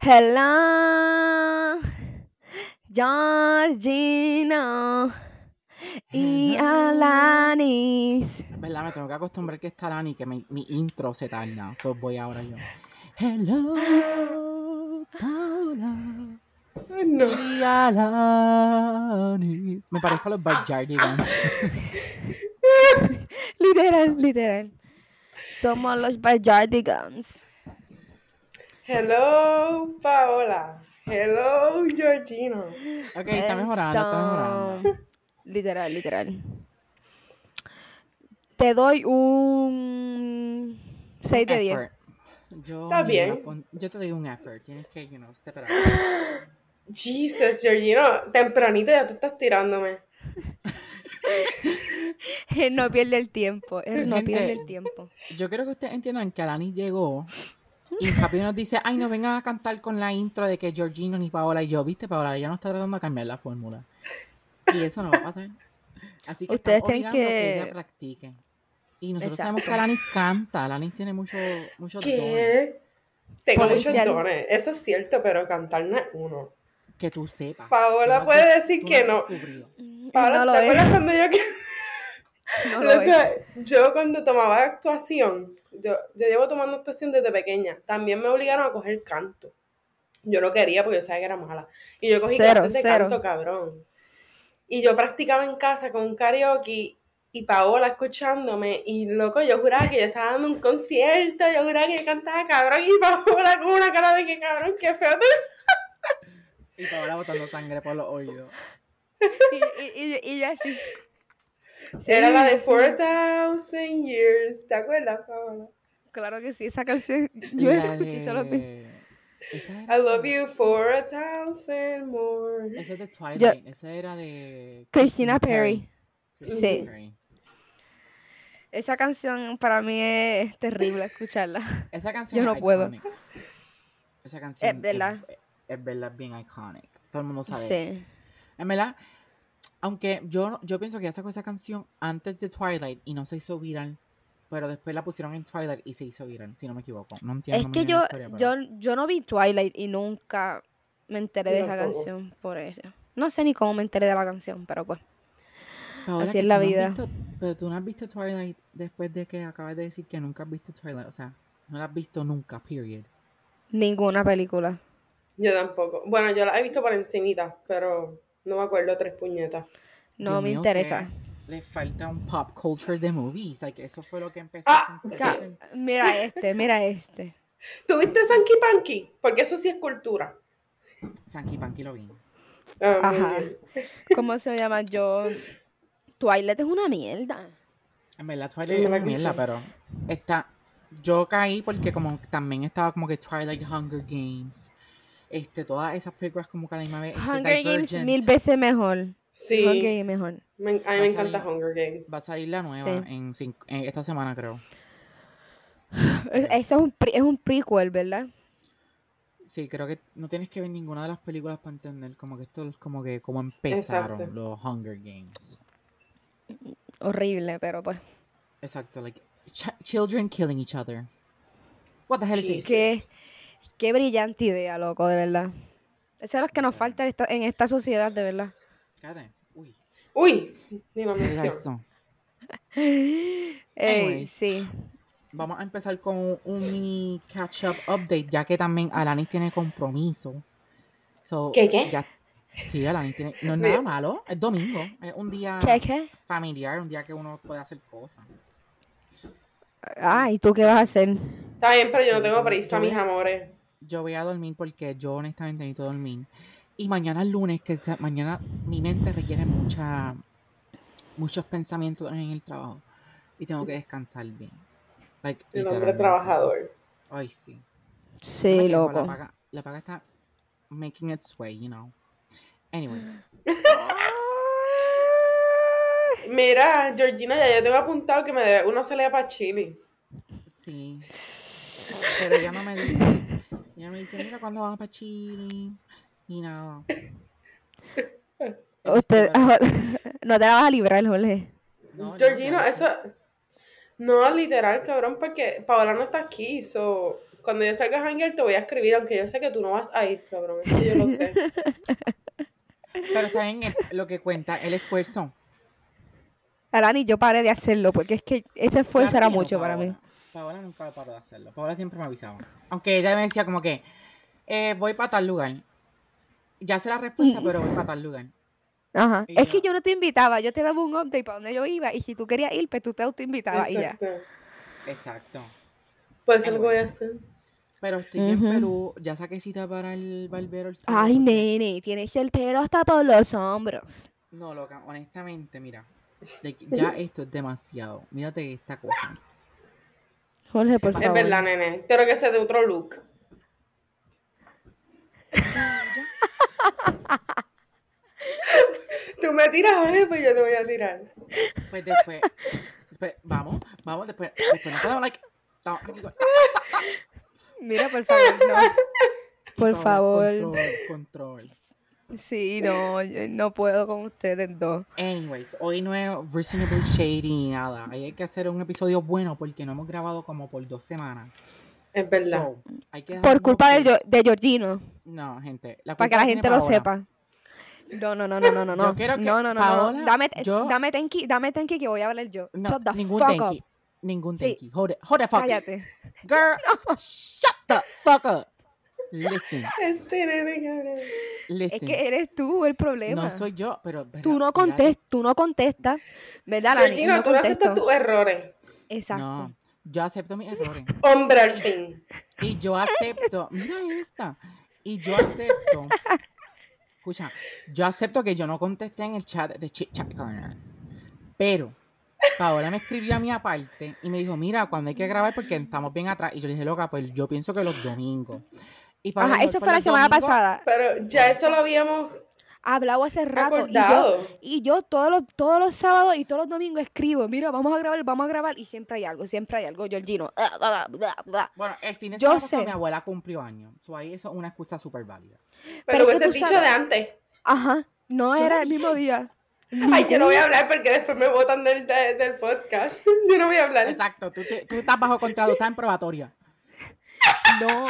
Hello, Georgina y Alanis. ¿Verdad? Me tengo que acostumbrar que está Lani, que mi, mi intro se tarda. Pues voy ahora yo. Hello, Paula No. y Alanis. Me parezco a los Backyardigans. Literal, literal. Somos los Barjardigans. Hello, Paola. Hello, Georgina. Ok, está mejorando, está mejorando. Literal, literal. Te doy un 6 de 10. Effort. Yo, Está bien. yo te doy un effort. Tienes que, you know, step it up. Jesus, Georgina. Tempranito ya te estás tirándome. Él no pierde el tiempo. Él no Gente, pierde el tiempo. Yo quiero que ustedes entiendan que Alani llegó y rápido nos dice, ay, no vengan a cantar con la intro de que Georgino ni Paola y yo, viste, Paola ya no está tratando de cambiar la fórmula. Y eso no va a pasar. Así que Ustedes tienen obligando que- ella practique. Y nosotros Exacto. sabemos que Alani canta, Alani tiene mucho, muchos dones. ¿Qué? Tengo Potencial. muchos dones. Eso es cierto, pero cantar no es uno. Que tú sepas. Paola Tú puede has- decir que no. descubrido. Paola, no ¿te es. acuerdas cuando yo que- No lo yo cuando tomaba actuación, yo, yo llevo tomando actuación desde pequeña, también me obligaron a coger canto. Yo no quería porque yo sabía que era mala. Y yo cogí Cero, clases de cero. canto, cabrón. Y yo practicaba en casa con un karaoke y Paola escuchándome. Y loco, yo juraba que yo estaba dando un concierto, yo juraba que yo cantaba cabrón. Y Paola con una cara de que cabrón, qué feo. te- Y Paola botando sangre por los oídos. Y, y, y, y yo así. Era la de Sí, 4000 Years. ¿Te acuerdas, Paola? Claro que sí, esa canción. Yo la escuché solo de- I love you for a thousand more. Ese es de Twilight. Ese era de Christina Perry. Christina Sí. Perry. Esa canción para mí es terrible escucharla. Esa canción Yo es no puedo. iconic. Esa canción Es verdad. Es, es verdad bien iconic. Todo el mundo sabe. Sí. En verdad, aunque yo, yo pienso que ella sacó esa canción antes de Twilight y no se hizo viral, pero después la pusieron en Twilight y se hizo viral, si no me equivoco. No entiendo Es que yo, la historia, pero- yo, yo no vi Twilight y nunca me enteré de Yo esa canción por eso. No sé ni cómo me enteré de la canción, pero pues. Paola, así es la no vida. visto- pero tú no has visto Twilight después de que acabas de decir que nunca has visto Twilight. O sea, no la has visto nunca, period. Ninguna película. Yo tampoco. Bueno, yo la he visto por encimita, pero no me acuerdo tres puñetas. No Dios me mío, interesa. Le falta un pop culture de movies. Like, eso fue lo que empezó Ah. Mira este, mira este. ¿Tuviste Sanky Panky? Porque eso sí es cultura. Sanky Panky lo vi. Ah, Ajá. ¿Cómo se llama? Yo. Twilight es una mierda. En verdad, Twilight es una mierda, pero está. Yo caí porque como también estaba como que Twilight Hunger Games. Este, todas esas películas como que a la misma vez. este, Hunger Games mil veces mejor. Sí, Hunger Games mejor. me- a mí me encanta salir- Hunger Games. Va a salir la nueva Sí. en, cinco- en esta semana, creo. Es- Eso es un, pre- es un prequel, ¿verdad? Sí, creo que no tienes que ver ninguna de las películas para entender como que esto es como que como empezaron Exacto. los Hunger Games. Horrible, pero pues. Exacto, like ch- children killing each other. What the hell is this? Qué, qué brillante idea, loco, de verdad. Eso es lo que nos falta en esta, en esta sociedad, de verdad. Cállate. Uy, ni mención. eso. Ey, sí. Vamos a empezar con un, un mini catch up update, ya que también Alanis tiene compromiso. So, ¿Qué, qué? ya- sí, Alanis tiene. No es nada malo, es domingo. Es un día ¿Qué, qué? familiar, un día que uno puede hacer cosas. Ah, ¿y tú qué vas a hacer? Está bien, pero yo no tengo prisa, mis amores. Yo voy a dormir porque yo honestamente necesito dormir. Y mañana es lunes, que sea- mañana mi mente requiere mucha, muchos pensamientos en el trabajo. Y tengo que descansar bien. Like, El hombre trabajador. Ay, sí. Sí, quejo, loco. La paga, la paga está making its way, you know. Anyway. Mira, Georgina, ya yo tengo apuntado que me debe una salida para Chile. Sí. Pero ella no me dice. Ella me dice, mira, ¿cuándo vamos para Chile? Y nada. Usted, no te la vas a librar, Jorge. no, yo- eso. No, literal, cabrón, porque Paola no está aquí. So, cuando yo salga a hangar te voy a escribir, aunque yo sé que tú no vas a ir, cabrón. Eso yo lo sé. Pero está bien el- lo que cuenta, el esfuerzo. Alani, yo paré de hacerlo porque es que ese esfuerzo era no, mucho para mí. Paola. Paola nunca paró de hacerlo. Paola siempre me avisaba. Aunque ella me decía como que, eh, voy para tal lugar. Ya sé la respuesta, Mm. pero voy para tal lugar. Ajá. Y Es que yo no te invitaba, yo te daba un update para donde yo iba y si tú querías ir, pues tú te autoinvitabas y ya. Exacto. Exacto. Pues eso es lo voy a hacer. Pero estoy en. Perú, ya saqué cita para el barbero el sábado, Ay, nene, tienes el pelo hasta por los hombros. No, loca, honestamente, mira. de ya esto es demasiado. Mírate esta cosa. Jorge, por Es Es favor. verdad, nene. Quiero que sea de otro look. Tú me tiras, Jorge, pues yo te voy a tirar. Pues después, después vamos, vamos, después, después no puedo, like, digo, Mira, por favor, no. Por favor. Control, control. Sí, no, yo no puedo con ustedes dos. Anyways, hoy no es Reasonable Shady ni nada. Ahí hay que hacer un episodio bueno porque no hemos grabado como por dos semanas. Es verdad. So, hay que Por culpa de, Georgino, No, gente. La para que la gente lo sepa. No, no, no, no, no, no, no. Yo quiero que no, no, no, Paola, no. Dame, yo- dame tenki, dame tenki que voy a hablar yo. No, Shut the ningún fuck you. up. Ningún Sí. thank you. Hold it, hold the fuck. Cállate. Girl, shut the fuck up. Listen, Este nene, cabrón. listen. Es que eres tú el problema. no soy yo, pero. Tú no contestas, tú no contestas. ¿Verdad, Lani? Georgina, no tú no aceptas tus errores. Exacto. No, yo acepto mis errores. Hombre al fin. Y yo acepto, mira esta. Y yo acepto. Escucha, yo acepto que yo no contesté en el chat de Chit Chat Corner. Pero Paola me escribió a mí aparte y me dijo, mira, cuando hay que grabar porque estamos bien atrás. Y yo le dije, loca, pues yo pienso que los domingos. Y Paola Ajá, dijo, eso "Pues fue la semana domingos". pasada. Pero ya eso lo habíamos Hablado hace rato. Y yo, y yo todos los, todos los sábados y todos los domingos escribo, mira, vamos a grabar, vamos a grabar. Y siempre hay algo, siempre hay algo. Georgino. bla, bla, bla, bla. Bueno, el fin de semana mi abuela cumplió años. So, ahí eso es una excusa súper válida. Pero Pero hubiese dicho sabes. de antes. Ajá, no Yo era no el mismo día. Ay, yo no voy a hablar porque después me botan del, de- del podcast. Yo no voy a hablar. Exacto, tú, te- tú estás bajo contrato, estás en probatoria. No.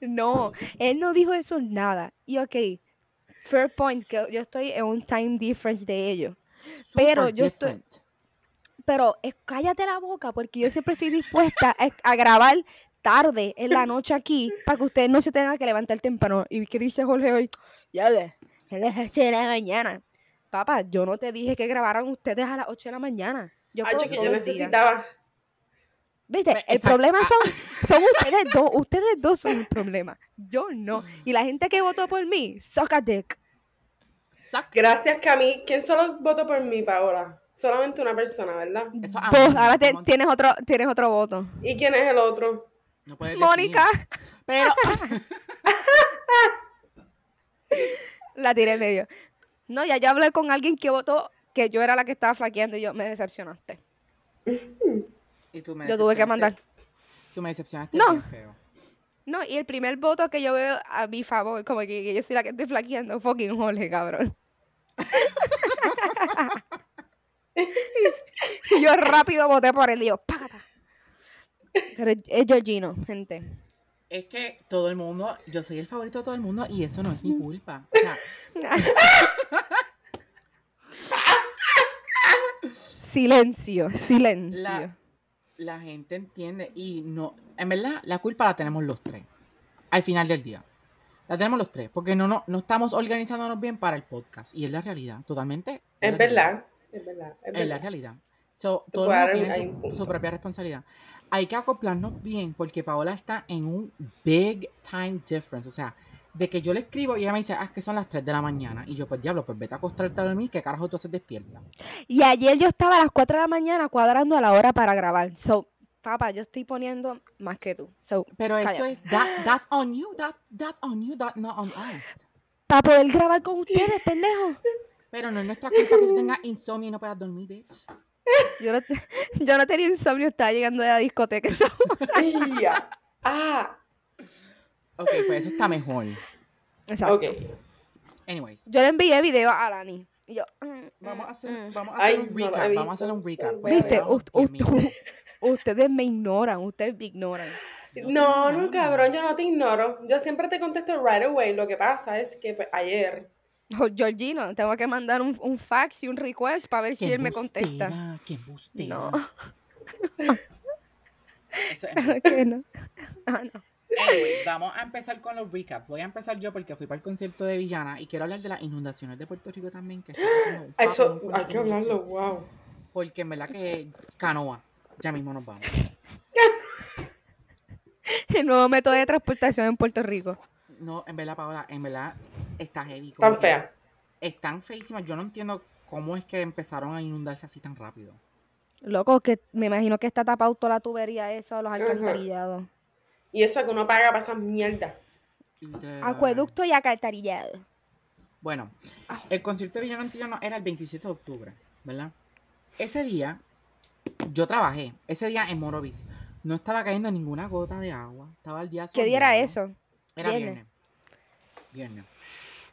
No, él no dijo eso nada. Y ok, fair point, que yo estoy en un time difference de ellos. Pero yo estoy-. Pero es- cállate la boca, porque yo siempre estoy dispuesta a, a grabar tarde en la noche aquí para que ustedes no se tengan que levantar temprano. ¿Y qué dice Jorge hoy? Ya ves, es las 8 de la mañana. Papá, yo no te dije que grabaran ustedes a las 8 de la mañana. Yo Ay, que día. ¿Viste? El problema Ah. son, son ustedes dos. Ustedes dos son el problema. Yo no. Y la gente que votó por mí, suck a dick. Gracias, Cami. ¿Quién solo votó por mí, Paola? Solamente una persona, ¿verdad? Eso Ahora te- tienes otro, tienes otro voto. ¿Y quién es el otro? No. Mónica. Pero La tiré en medio. No, ya yo hablé con alguien que votó que yo era la que estaba flaqueando y yo me decepcionaste. Y tú me Yo tuve que mandar. Tú me decepcionaste No. feo. No, y el primer voto que yo veo a mi favor, como que, que yo soy la que estoy flaqueando, fucking Jorge, cabrón. y yo rápido voté por él y yo, págata. Pero es es Georgino, gente. Es que todo el mundo, yo soy el favorito de todo el mundo y eso no es mi culpa. O sea, silencio, silencio. la, la gente entiende y no, en verdad, la culpa la tenemos los tres. Al final del día. La tenemos los tres, porque no, no, no estamos organizándonos bien para el podcast. Y es la realidad, totalmente. Es verdad. Es verdad. Es la realidad. So, todo el mundo tiene su, su propia responsabilidad. Hay que acoplarnos bien porque Paola está en un big time difference. O sea, de que yo le escribo y ella me dice, ah, es que son las 3 de la mañana. Y yo, pues diablo, pues vete a acostarte a dormir, ¿qué carajo tú haces despierta? Y ayer yo estaba a las 4 de la mañana cuadrando a la hora para grabar. So, papá, yo estoy poniendo más que tú. So, Pero eso es, that, that's on you, that, that's on you, that not on us. Para poder grabar con ustedes, pendejo. Pero no es nuestra culpa que tú tengas insomnio y no puedas dormir, bitch. Yo no, yo no tenía insomnio, estaba llegando de la discoteca. Ah, Ok, pues eso está mejor. Exacto. ok. Anyways, Yo le envié video a Lani. Y yo, mm, vamos a hacer, mm. vamos a hacer Ay, un no recap. vamos a hacer un recap. Pues, Viste, ver. llevamos Ust- 10 minutos. ust- ustedes me ignoran, ustedes me ignoran. No, no, cabrón, yo no te ignoro. Yo siempre te contesto right away. Lo que pasa es que pues, ayer. Oh, Georgino, tengo que mandar un, un fax y un request para ver si él me contesta. Qué embustera. No. Eso es- Claro que no. Ah, no. Anyway, vamos a empezar con los recaps. Voy a empezar yo porque fui para el concierto de Villana y quiero hablar de las inundaciones de Puerto Rico también. Que Eso, hay que hablarlo, wow. Porque en verdad que canoa. Ya mismo nos vamos. El nuevo método de transportación en Puerto Rico. No, en verdad, Paola, en verdad está heavy. Tan fea. Están feísimas. Yo no entiendo cómo es que empezaron a inundarse así tan rápido. Loco, que me imagino que está tapado toda la tubería eso, los alcantarillados. Y eso que uno paga para esas mierdas. Acueducto y alcantarillado. Bueno, Ah. el concierto de Villano Antillano era el 27 de octubre, ¿verdad? Ese día, yo trabajé. Ese día en Morovis. No estaba cayendo ninguna gota de agua. Estaba el día ¿Qué día era soleado. eso? Era Viernes. viernes. Viernes.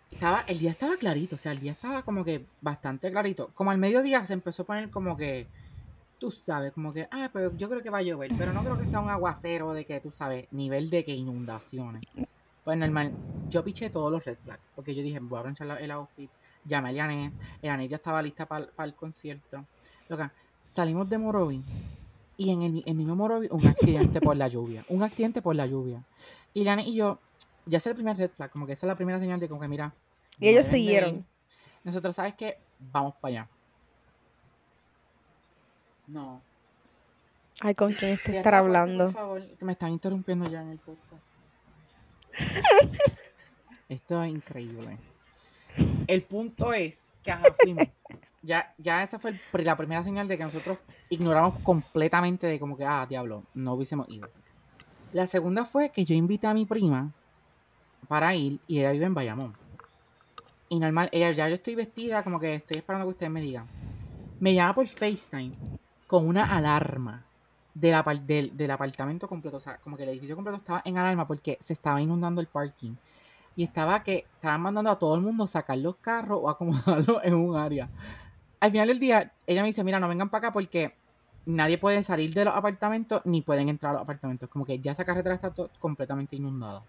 Estaba, el día estaba clarito, o sea, el día estaba como que bastante clarito. Como al mediodía se empezó a poner como que, tú sabes, como que, ah, pero yo creo que va a llover, pero no creo que sea un aguacero de que, tú sabes, nivel de que inundaciones. Pues normal, yo piché todos los red flags, porque yo dije, voy a planchar la- el outfit, llamé a Elianet, Elianet ya estaba lista para el concierto. Loca, salimos de Morovi y en el, en mismo Morovi un accidente por la lluvia, un accidente por la lluvia. Y Elianet y yo, ya es el primer red flag, como que esa es la primera señal de como que mira. Y ellos siguieron. Nosotros, ¿sabes qué? Vamos para allá. No. Ay, ¿con quién este estar puerta, hablando? Por favor, que me están interrumpiendo ya en el podcast. Esto es increíble. El punto es que ajá, fuimos. Ya, ya esa fue el la primera señal de que nosotros ignoramos completamente de como que, ah, diablo, no hubiésemos ido. La segunda fue que yo invité a mi prima para ir y ella vive en Bayamón. Y normal, ella ya yo estoy vestida como que estoy esperando que ustedes me digan. Me llama por FaceTime con una alarma del, apar- del, del apartamento completo. O sea, como que el edificio completo estaba en alarma porque se estaba inundando el parking. Y estaba que estaban mandando a todo el mundo a sacar los carros o acomodarlos en un área. Al final del día, ella me dice, mira, no vengan para acá porque nadie puede salir de los apartamentos ni pueden entrar a los apartamentos. Como que ya esa carretera está completamente inundada.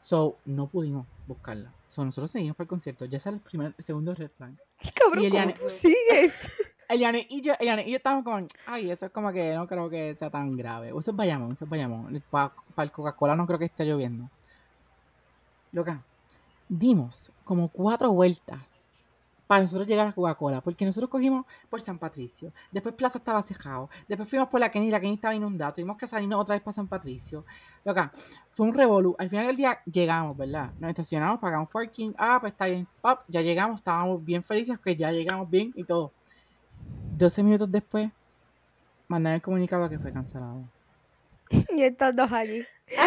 So, no pudimos buscarla. So, nosotros seguimos para el concierto. Ya es el primer, el segundo red flag. Cabrón, Y ¿cómo Eliane- tú sigues? Eliane y yo, Eliane y yo estamos como, ay, eso es como que no creo que sea tan grave. Eso es Bayamón, eso es Bayamón. Para el Coca-Cola no creo que esté lloviendo. Loca, dimos como cuatro vueltas para nosotros llegar a Coca-Cola, porque nosotros cogimos por San Patricio, después Plaza estaba cerrado, después fuimos por la Kenny, la Kenny estaba inundada, tuvimos que salirnos otra vez para San Patricio. Loca, fue un revolú. Al final del día llegamos, ¿verdad? Nos estacionamos, pagamos parking, ah, pues está bien, pop, ya llegamos, estábamos bien felices que ya llegamos bien y todo. 12 minutos después, mandan el comunicado que fue cancelado. Y estos dos allí.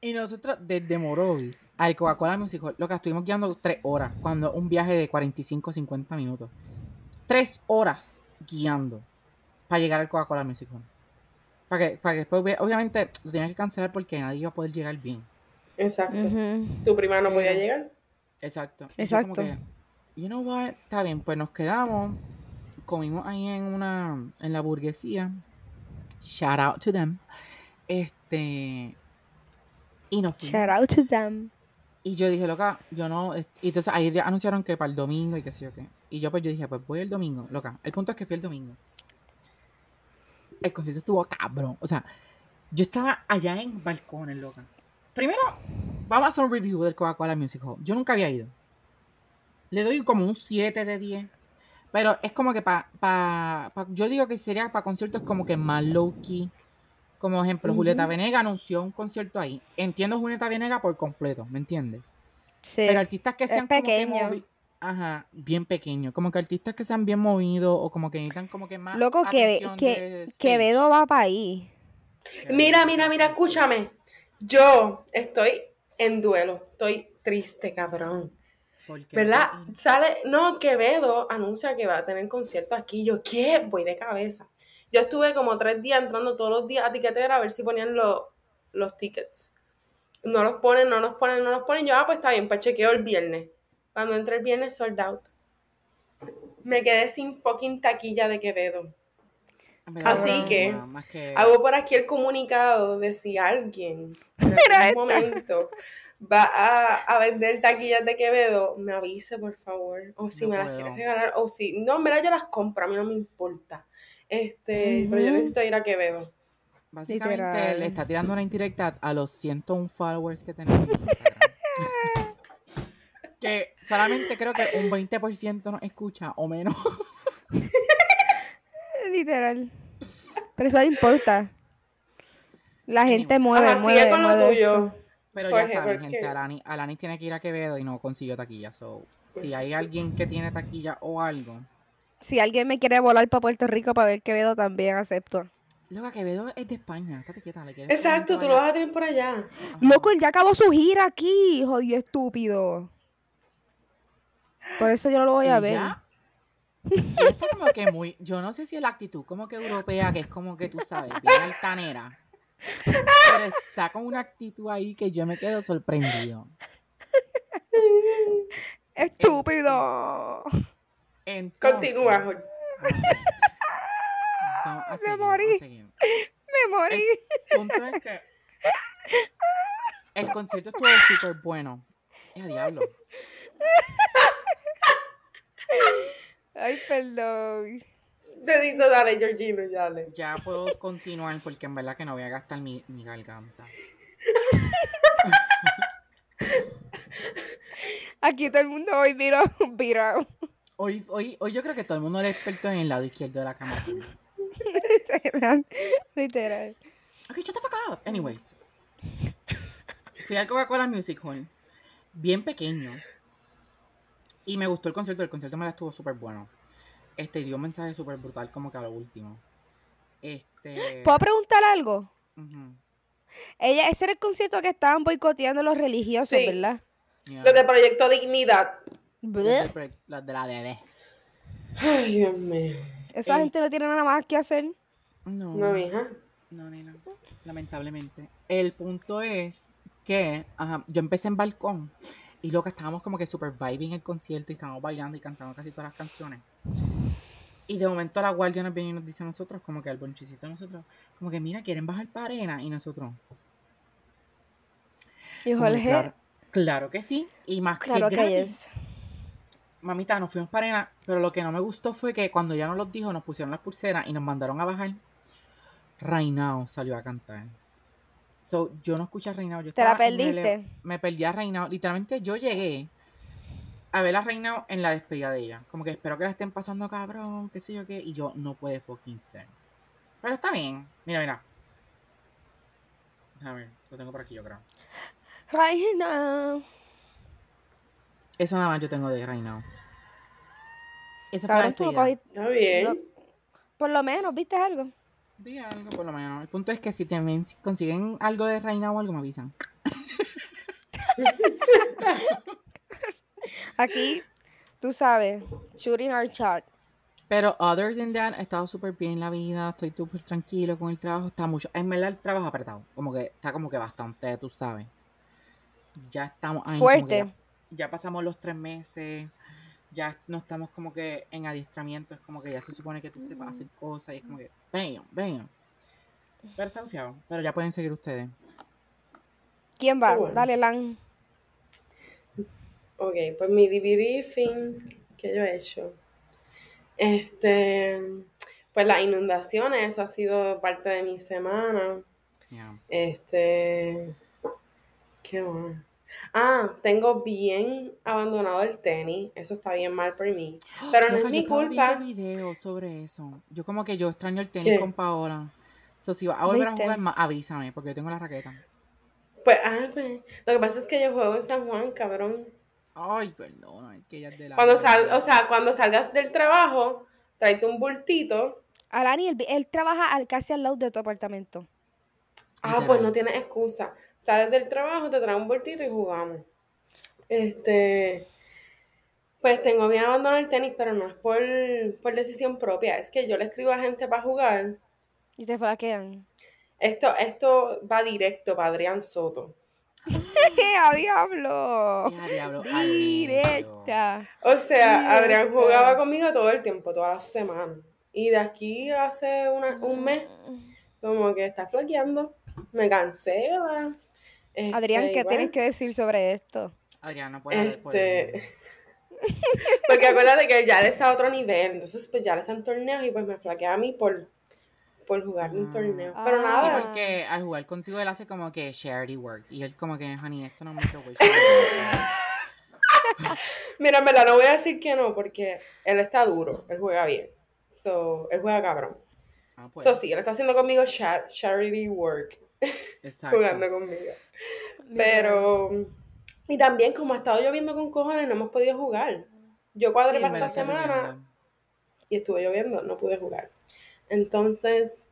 Y nosotros desde Morovis al Coca-Cola Music Hall, lo que estuvimos guiando tres horas, cuando un viaje de 45 50 minutos. Tres horas guiando para llegar al Coca-Cola Music Hall. Para que, para que después, obviamente, lo tenían que cancelar porque nadie iba a poder llegar bien. Exacto. Tu prima no podía llegar. Exacto. Y yo como Exacto. que, you know what, está bien, pues nos quedamos, comimos ahí en una, en la burguesía. Shout out to them. Este, y nos fuimos. Shout out to them. Y yo dije, loca, yo no. Y entonces ahí anunciaron que para el domingo y qué sé yo qué. Y yo pues yo dije, pues voy el domingo, loca. El punto es que fui el domingo. El concierto estuvo cabrón. O sea, yo estaba allá en balcones, loca. Primero, vamos a hacer un review del Coca-Cola Music Hall. Yo nunca había ido. Le doy como un 7 de 10. Pero es como que para. Pa, pa- yo digo que sería para conciertos como que más low key. Como ejemplo, Julieta Ujú. Venega anunció un concierto ahí. Entiendo Julieta Venega por completo, ¿me entiendes? Sí. Pero artistas que es sean como que pequeño. movi- Ajá, bien pequeño. Como que artistas que sean bien movidos o como que necesitan como que más. Loco, que, que. Quevedo va para ahí. Mira, mira, mira, escúchame. Yo estoy en duelo. Estoy triste, cabrón. Porque ¿Verdad? Sale, no, Quevedo anuncia que va a tener concierto aquí. Yo, ¿qué? Voy de cabeza. Yo estuve como tres días entrando todos los días a tiquetera a ver si ponían los, los tickets. No los ponen, no los ponen, no los ponen. Yo, ah, pues está bien, pues chequeo el viernes. Cuando entré el viernes, sold out. Me quedé sin fucking taquilla de Quevedo. Verdad, Así que, que Hago por aquí el comunicado de si alguien en algún momento va a, a vender taquillas de Quevedo, me avise, por favor. O si No me las quieres regalar, o si. No, en verdad yo las compro, a mí no me importa. Este, pero yo necesito ir a Quevedo. Básicamente Literal. le está tirando una indirecta a los 101 followers que tenemos que solamente creo que un 20% nos escucha o menos. Literal. Pero eso no importa. La gente mueve, Ajá, mueve, sigue con lo tuyo. esto. Pero Jorge, ya saben, ¿por gente? Alani, Alani tiene que ir a Quevedo y no consiguió taquilla. So, si Pues hay sí. alguien que tiene taquilla o algo. Si alguien me quiere volar para Puerto Rico para ver Quevedo, también acepto. Loca, Quevedo es de España. Estate quieta, le quieres Exacto, tú lo vas a tener por allá. Loco, él ya acabó su gira aquí, jodido estúpido. Por eso yo no lo voy a ver. Ella está como que muy, yo no sé si es la actitud como que europea, que es como que tú sabes, bien altanera. Pero está con una actitud ahí que yo me quedo sorprendido. Estúpido. Entonces, Continúa, Jorge. vamos a Me morí. Me morí. El punto es que el concierto estuvo súper bueno. Es a diablo. Ay, perdón. Dedito, dale, Georgino, ya dale. Ya puedo continuar porque en verdad que no voy a gastar mi, mi garganta. Aquí todo el mundo hoy mira, mira. Hoy, hoy, hoy yo creo que todo el mundo es experto en el lado izquierdo de la cama. Literal. Literal. Ok, shut the fuck up. Anyways. Fui al Coca-Cola Music Hall. Bien pequeño. Y me gustó el concierto. El concierto me la estuvo súper bueno. Este dio un mensaje súper brutal como que a lo último. Este. ¿Puedo preguntar algo? Ella, ese era el concierto que estaban boicoteando los religiosos, Sí. ¿verdad? yeah. Los de Proyecto Dignidad. Los de pre- Los de la DD. Ay, Dios mío. Esa Ey. gente no tiene nada más que hacer. No. No, mija. No, nena. Lamentablemente. El punto es que ajá, yo empecé en balcón y loca, estábamos como que super vibing el concierto y estábamos bailando y cantando casi todas las canciones. Y de momento la guardia nos viene y nos dice a nosotros, como que al bonchicito de nosotros, como que mira, quieren bajar para arena y nosotros. Y Jorge, claro, claro que sí. Y más claro que gratis, es. mamita, nos fuimos para arena, pero lo que no me gustó fue que cuando ya nos los dijo, nos pusieron las pulseras y nos mandaron a bajar. Reinao salió a cantar. So, yo no escuché a Reinao. Yo ¿Te la perdiste? me perdí a Reinao. Literalmente yo llegué a ver a Reinao en la despedida de ella. Como que espero que la estén pasando cabrón, qué sé yo qué. Y yo no puede fucking ser. Pero está bien. Mira, mira. A ver, lo tengo por aquí, yo creo. Reina. Eso nada más yo tengo de Reinao. Esa fue la despedida. Está bien. Por lo menos, ¿viste algo? Vi algo por lo menos. El punto es que si también si consiguen algo de Reina o algo, me avisan. Aquí, tú sabes, shooting our shot. Pero other than that, he estado súper bien en la vida, estoy súper tranquilo con el trabajo, está mucho. En verdad el trabajo apretado, como que está como que bastante, tú sabes. Ya estamos ahí. Fuerte. Ya, ya pasamos los tres meses, ya no estamos como que en adiestramiento, es como que ya se supone que tú sepas hacer cosas y es como que, bam, bam. Pero está confiado, pero ya pueden seguir ustedes. ¿Quién va? Bueno. Dale, Lan. Ok, pues mi debriefing que yo he hecho. Este, pues las inundaciones, eso ha sido parte de mi semana. Yeah. Este, ¿qué más? Ah, tengo bien abandonado el tenis. Eso está bien mal por mí. Pero no es mi yo culpa. viendo videos sobre eso. Yo como que yo extraño el tenis ¿Qué? con Paola. So, si vas a volver ¿Viste? a jugar más, avísame, porque yo tengo la raqueta. Pues, ah, pues, lo que pasa es que yo juego en San Juan, cabrón. Ay, perdón, es que ella es de la... Cuando sal, o sea, cuando salgas del trabajo, tráete un bultito. Alani, él, él trabaja al, casi al lado de tu apartamento. Ah, pues no tienes excusa. Sales del trabajo, te traes un bultito y jugamos. Este, Pues tengo bien abandonar el tenis, pero no es por, por decisión propia. Es que yo le escribo a gente para jugar. Y te flaquean. Esto, esto va directo para Adrián Soto. ¡A diablo! Hija, diablo. Directa. O sea, Adrián jugaba conmigo todo el tiempo, todas las semanas. Y de aquí hace una- un mes, como que está flaqueando. Me cancela. Este, Adrián, ¿qué tienes que decir sobre esto? Adrián, no puede Este. Porque acuérdate que ya él está a otro nivel. Entonces, pues ya le está en torneos y pues me flaquea a mí por, por jugar en Ah. torneos. Pero Ah. Sí, nada. porque al jugar contigo él hace como que charity work. Y él como que, honey, esto no es mucho. Mira, en verdad, no voy a decir que no, porque él está duro, él juega bien. So, él juega cabrón. Ah, pues, So, sí, él está haciendo conmigo char- charity work, exacto. jugando conmigo. Pero, y también como ha estado lloviendo con cojones, no hemos podido jugar. Yo cuadré Sí, para esta semana y estuvo lloviendo, no pude jugar. Entonces,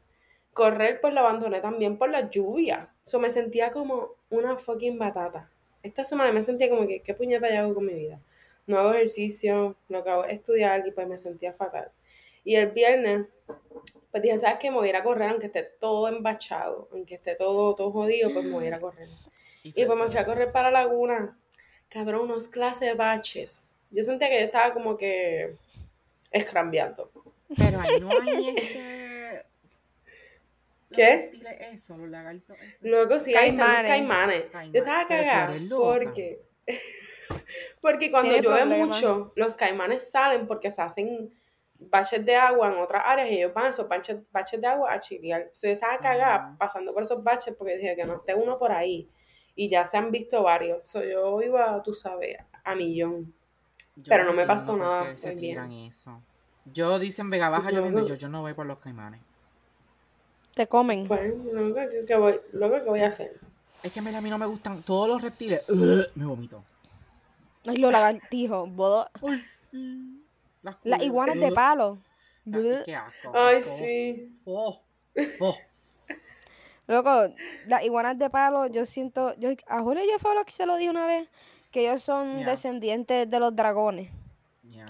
correr pues lo abandoné también por la lluvia. So, me sentía como una fucking batata. Esta semana me sentía como que, ¿qué puñeta yo hago con mi vida? No hago ejercicio, que hago es estudiar y pues me sentía fatal. Y el viernes, pues dije, ¿sabes qué? Me voy a ir a correr, aunque esté todo embachado, aunque esté todo, todo jodido, pues me voy a ir a correr. Y pues me fui a correr para Laguna. Cabrón, unos clases de baches. Yo sentía que yo estaba como que escrambeando. Pero ahí no hay este... ¿Qué? Eso, los lagartos. Loco, sí, los Caimanes. caimanes. Yo estaba cagada porque... porque cuando llueve mucho, los caimanes salen porque se hacen baches de agua en otras áreas y ellos van a esos baches, baches de agua a chilear. So, yo estaba cagada Ujú. pasando por esos baches porque dije que no esté uno por ahí. Y ya se han visto varios. So, yo iba, tú sabes, a millón. Yo pero no me pasó nada, se bien. tiran eso. Yo dicen Vega Baja No, lloviendo, no. yo, yo no voy por los caimanes. Te comen. Pues, loco, ¿qué, qué voy, loco, ¿qué voy a hacer? Es que verdad a mí no me gustan todos los reptiles. ugh, me vomito. Ay, los lagartijos. bodo- Las, Las iguanas de palo. Ay, Qué asco. Ay, sí. Fo, fo. Loco, las iguanas de palo, yo siento. Yo, a Julio yo fue lo que se lo dije una vez. Que ellos son descendientes de los dragones.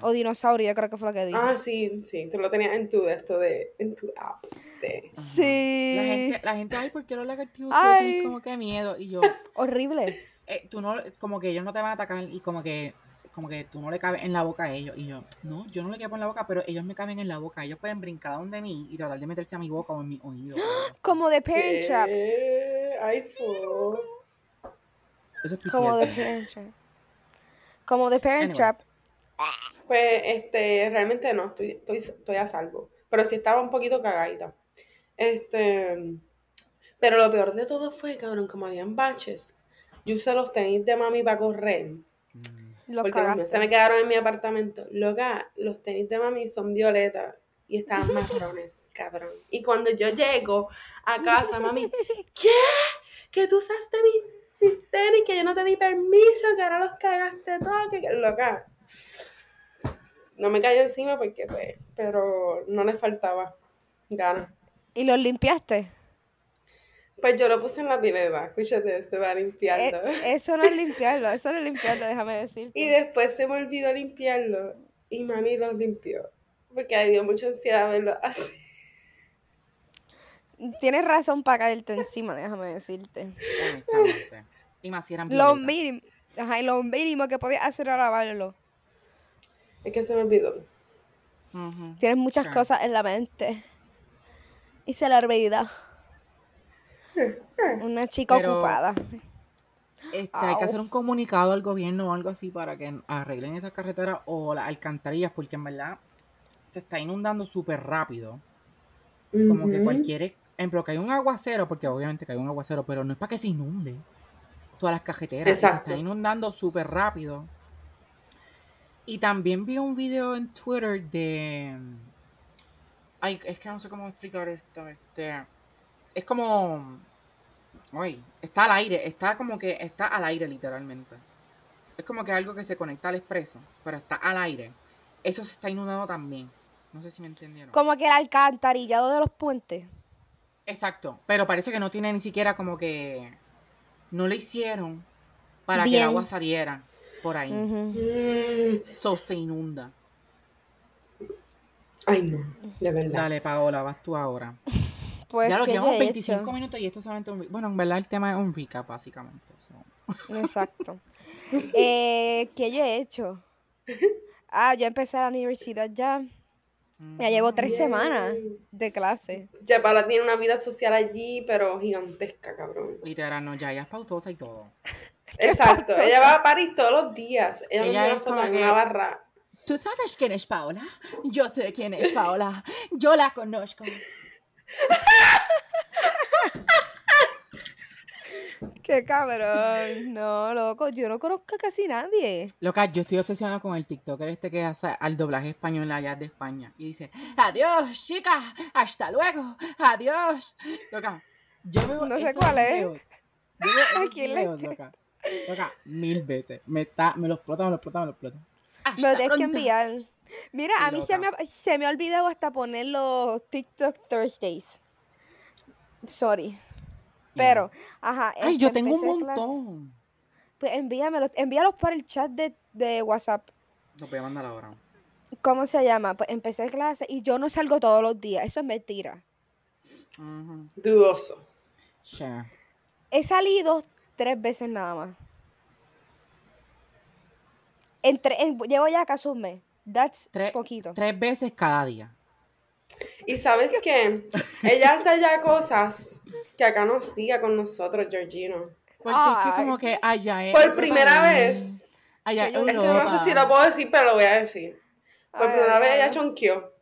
O dinosaurios, yo creo que fue lo que dijo. Ah, sí, sí, tú lo tenías en tu, de esto de, en tu app. De... Sí. La gente, la gente, ay, ¿por qué los lagartijos Ay. tienen como que miedo? Y yo, Horrible. eh, tú no, como que ellos no te van a atacar y como que, como que tú no le cabes en la boca a ellos. Y yo, no, yo no le quepo en la boca, pero ellos me caben en la boca. Ellos pueden brincar donde mí y tratar de meterse a mi boca o en mi oído. Como de Parent Trap. Ay. Como Eso es de PTSD. Parent Trap. Como de Parent Anyways. Trap. Pues, este, realmente no, estoy, estoy, estoy a salvo. Pero sí estaba un poquito cagadita. Este, pero lo peor de todo fue, cabrón, como habían baches. Yo usé los tenis de mami para correr. Mm. Los porque los míos cagaste. se me quedaron en mi apartamento. Loca, los tenis de mami son violetas y estaban marrones, cabrón. Y cuando yo llego a casa, mami, ¿qué? Que tú usaste mis, mis tenis, que yo no te di permiso, que ahora los cagaste todo, que- loca. No me cayó encima porque, pues, pero no les faltaba ganas. ¿Y los limpiaste? Pues yo lo puse en la pileta, escúchate, esto va a Eh, limpiarlo. eso no es limpiarlo, eso no es limpiarlo, déjame decirte. Y después se me olvidó limpiarlo y mami los limpió. Porque me dio mucha ansiedad verlo así. Tienes razón para caerte encima, déjame decirte. Honestamente. Y más si eran Lo mínimo, ajá, y lo mínimo que podías hacer era lavarlo. Es que se me olvidó. Tienes muchas cosas en la mente. Y se la realidad. Una chica Pero- ocupada. Este, hay que hacer un comunicado al gobierno o algo así para que arreglen esas carreteras o las alcantarillas, porque en verdad se está inundando súper rápido. Como que cualquier ejemplo, que hay un aguacero, porque obviamente que hay un aguacero, pero no es para que se inunde todas las cajeteras. y Se está inundando súper rápido. Y también vi un video en Twitter de. Ay, es que no sé cómo explicar esto. Este. Es como. Ay, está al aire. Está como que está al aire, literalmente. Es como que algo que se conecta al expreso, pero está al aire. Eso se está inundando también. No sé si me entendieron. Como que el alcantarillado de los puentes. Exacto, pero parece que no tiene ni siquiera como que no le hicieron para que el agua saliera. Por ahí. So se inunda. Ay, no, de verdad. Dale, Paola, vas tú ahora. Pues, ya lo ¿qué yo llevamos he 25 hecho? minutos y esto solamente un... Bueno, en verdad el tema es un recap, básicamente. so. Exacto. eh, ¿Qué yo he hecho? Ah, yo empecé la universidad ya. Ya llevo tres semanas de clase. Ya Paula tiene una vida social allí, pero gigantesca, cabrón. Literal, no, ya ella es pautosa y todo. Exacto, ella va a París todos los días. Ella, Ella me es una foto como en que- una barra. ¿Tú sabes quién es Paola? Yo sé quién es Paola. Yo la conozco. Qué cabrón. No, loco, yo no conozco a casi nadie. Loca, yo estoy obsesionada con el TikToker este que hace al doblaje español allá de España. Y dice, adiós, chica, hasta luego, adiós. Loca, yo veo No sé cuál es. videos, Yo veo ¿A esos quién le loca. Loca, mil veces. Me, está, me lo explota, me lo explota, me lo explota. Me lo tienes que enviar. Mira, a mí se me, se me ha olvidado hasta poner los TikTok Thursdays. Sorry. Pero, ajá. Ay, este, yo tengo un clase- montón. Pues envíamelos, envíalos por el chat de, de WhatsApp. Lo voy a mandar ahora. ¿Cómo se llama? Pues empecé clase y yo no salgo todos los días. Eso es mentira. Dudoso. He salido tres veces nada más. Entre, en- llevo ya casi un mes. That's Tres, poquito. tres veces cada día. Y sabes qué? Ella hace ya cosas que acá no hacía con nosotros, Georgino. Porque es que como que allá es Por primera país. vez. Allá es Es que Es que no sé si lo puedo decir, pero lo voy a decir. Por Ay, primera ay, vez ay. ella chonqueó.